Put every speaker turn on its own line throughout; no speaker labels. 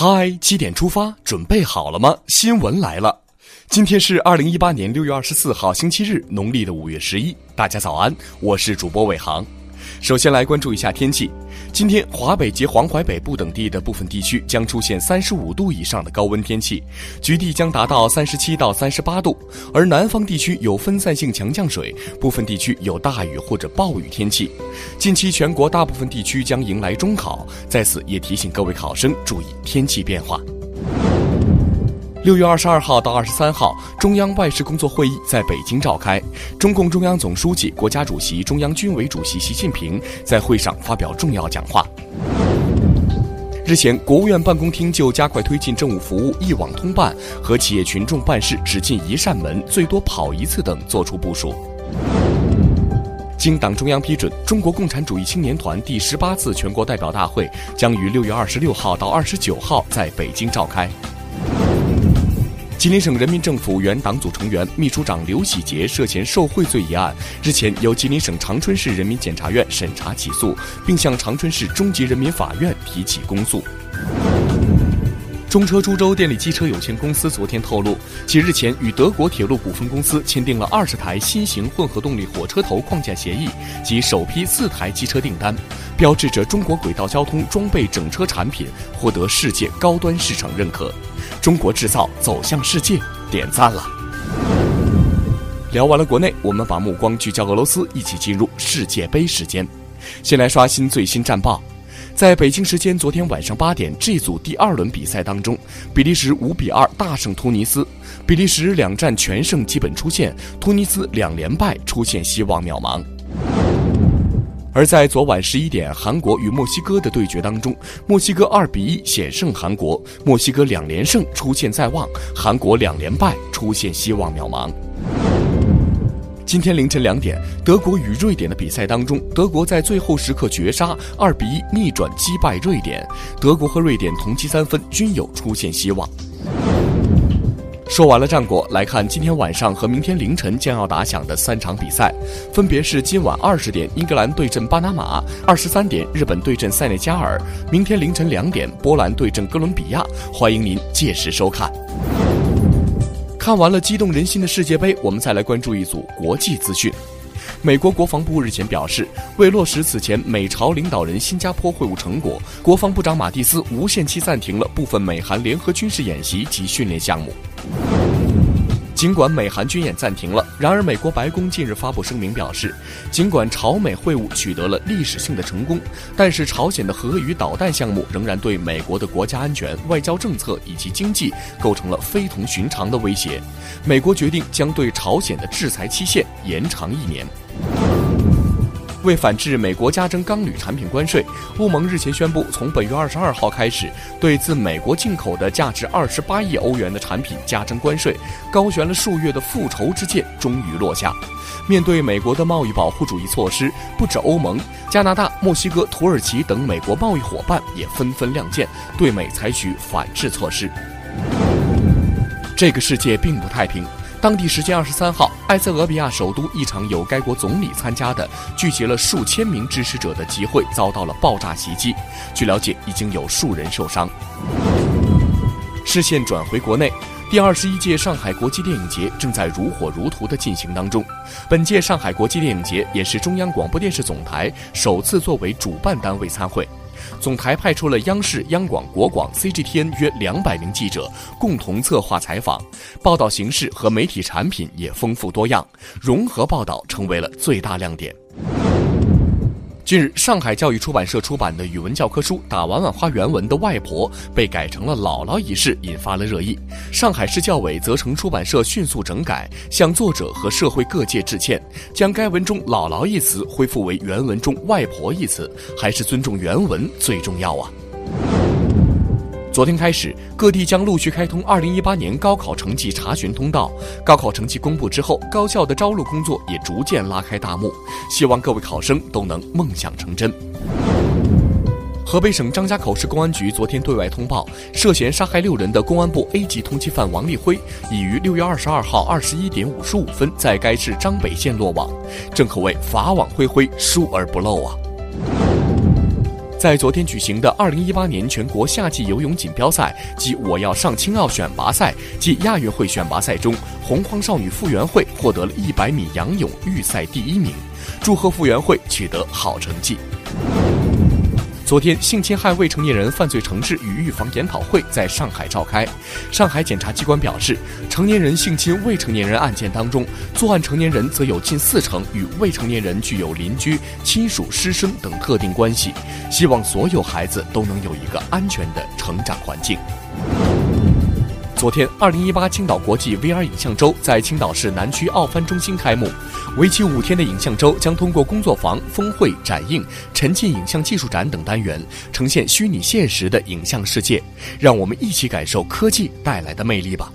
嗨，七点出发，准备好了吗？新闻来了，今天是二零一八年六月二十四号，星期日，农历的五月十一。大家早安，我是主播伟航。首先来关注一下天气。今天华北及黄淮北部等地的部分地区将出现三十五度以上的高温天气，局地将达到三十七到三十八度。而南方地区有分散性强降水，部分地区有大雨或者暴雨天气。近期全国大部分地区将迎来中考，在此也提醒各位考生注意天气变化。六月二十二号到二十三号，中央外事工作会议在北京召开。中共中央总书记、国家主席、中央军委主席习近平在会上发表重要讲话。日前，国务院办公厅就加快推进政务服务一网通办和企业群众办事只进一扇门、最多跑一次等作出部署。经党中央批准，中国共产主义青年团第十八次全国代表大会将于六月二十六号到二十九号在北京召开。吉林省人民政府原党组成员、秘书长刘喜杰涉嫌受贿罪一案，日前由吉林省长春市人民检察院审查起诉，并向长春市中级人民法院提起公诉。中车株洲电力机车有限公司昨天透露，其日前与德国铁路股份公司签订了二十台新型混合动力火车头框架协议及首批四台机车订单，标志着中国轨道交通装备整车产品获得世界高端市场认可。中国制造走向世界，点赞了。聊完了国内，我们把目光聚焦俄罗斯，一起进入世界杯时间。先来刷新最新战报。在北京时间昨天晚上八点，G 组第二轮比赛当中，比利时五比二大胜突尼斯。比利时两战全胜基本出线，突尼斯两连败出现希望渺茫。而在昨晚十一点，韩国与墨西哥的对决当中，墨西哥二比一险胜韩国，墨西哥两连胜出现在望，韩国两连败出现希望渺茫。今天凌晨两点，德国与瑞典的比赛当中，德国在最后时刻绝杀，二比一逆转击败瑞典，德国和瑞典同积三分，均有出现希望。说完了战果，来看今天晚上和明天凌晨将要打响的三场比赛，分别是今晚二十点英格兰对阵巴拿马，二十三点日本对阵塞内加尔，明天凌晨两点波兰对阵哥伦比亚。欢迎您届时收看。看完了激动人心的世界杯，我们再来关注一组国际资讯。美国国防部日前表示，为落实此前美朝领导人新加坡会晤成果，国防部长马蒂斯无限期暂停了部分美韩联合军事演习及训练项目。尽管美韩军演暂停了，然而美国白宫近日发布声明表示，尽管朝美会晤取得了历史性的成功，但是朝鲜的核与导弹项目仍然对美国的国家安全、外交政策以及经济构成了非同寻常的威胁。美国决定将对朝鲜的制裁期限延长一年。为反制美国加征钢铝产品关税，欧盟日前宣布，从本月二十二号开始，对自美国进口的价值二十八亿欧元的产品加征关税。高悬了数月的复仇之剑终于落下。面对美国的贸易保护主义措施，不止欧盟、加拿大、墨西哥、土耳其等美国贸易伙伴也纷纷亮剑，对美采取反制措施。这个世界并不太平。当地时间二十三号，埃塞俄比亚首都一场有该国总理参加的、聚集了数千名支持者的集会遭到了爆炸袭击。据了解，已经有数人受伤。视线转回国内，第二十一届上海国际电影节正在如火如荼的进行当中。本届上海国际电影节也是中央广播电视总台首次作为主办单位参会。总台派出了央视、央广、国广、CGTN 约两百名记者，共同策划采访，报道形式和媒体产品也丰富多样，融合报道成为了最大亮点。近日，上海教育出版社出版的语文教科书《打完碗花》原文的外婆被改成了姥姥一事，引发了热议。上海市教委责成出版社迅速整改，向作者和社会各界致歉，将该文中“姥姥”一词恢复为原文中“外婆”一词，还是尊重原文最重要啊！昨天开始，各地将陆续开通2018年高考成绩查询通道。高考成绩公布之后，高校的招录工作也逐渐拉开大幕。希望各位考生都能梦想成真。河北省张家口市公安局昨天对外通报，涉嫌杀害六人的公安部 A 级通缉犯王立辉，已于6月22号21点55分在该市张北县落网。正可谓法网恢恢，疏而不漏啊！在昨天举行的2018年全国夏季游泳锦标赛及“我要上青奥”选拔赛暨亚运会选拔赛中，洪荒少女傅园慧获得了一百米仰泳预赛第一名，祝贺傅园慧取得好成绩。昨天，性侵害未成年人犯罪惩治与预防研讨会在上海召开。上海检察机关表示，成年人性侵未成年人案件当中，作案成年人则有近四成与未成年人具有邻居、亲属、师生等特定关系。希望所有孩子都能有一个安全的成长环境。昨天，二零一八青岛国际 VR 影像周在青岛市南区奥帆中心开幕。为期五天的影像周将通过工作坊、峰会、展映、沉浸影像技术展等单元，呈现虚拟现实的影像世界。让我们一起感受科技带来的魅力吧。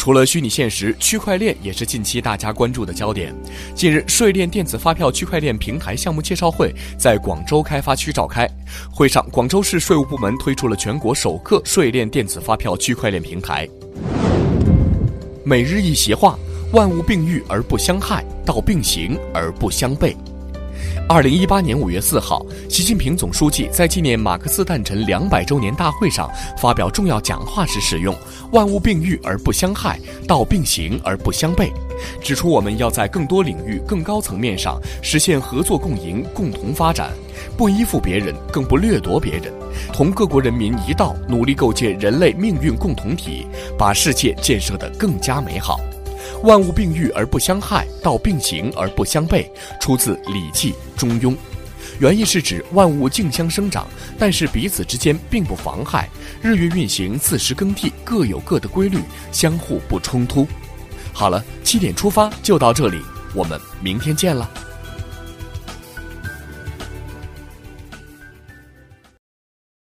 除了虚拟现实，区块链也是近期大家关注的焦点。近日，税链电子发票区块链平台项目介绍会在广州开发区召开。会上，广州市税务部门推出了全国首个税链电子发票区块链平台。每日一席话：万物并育而不相害，道并行而不相悖。二零一八年五月四号，习近平总书记在纪念马克思诞辰两百周年大会上发表重要讲话时使用“万物并育而不相害，道并行而不相悖”，指出我们要在更多领域、更高层面上实现合作共赢、共同发展，不依附别人，更不掠夺别人，同各国人民一道努力构建人类命运共同体，把世界建设得更加美好。万物并育而不相害，道并行而不相悖，出自《礼记·中庸》，原意是指万物竞相生长，但是彼此之间并不妨害，日月运行、四时更替各有各的规律，相互不冲突。好了，七点出发就到这里，我们明天见了。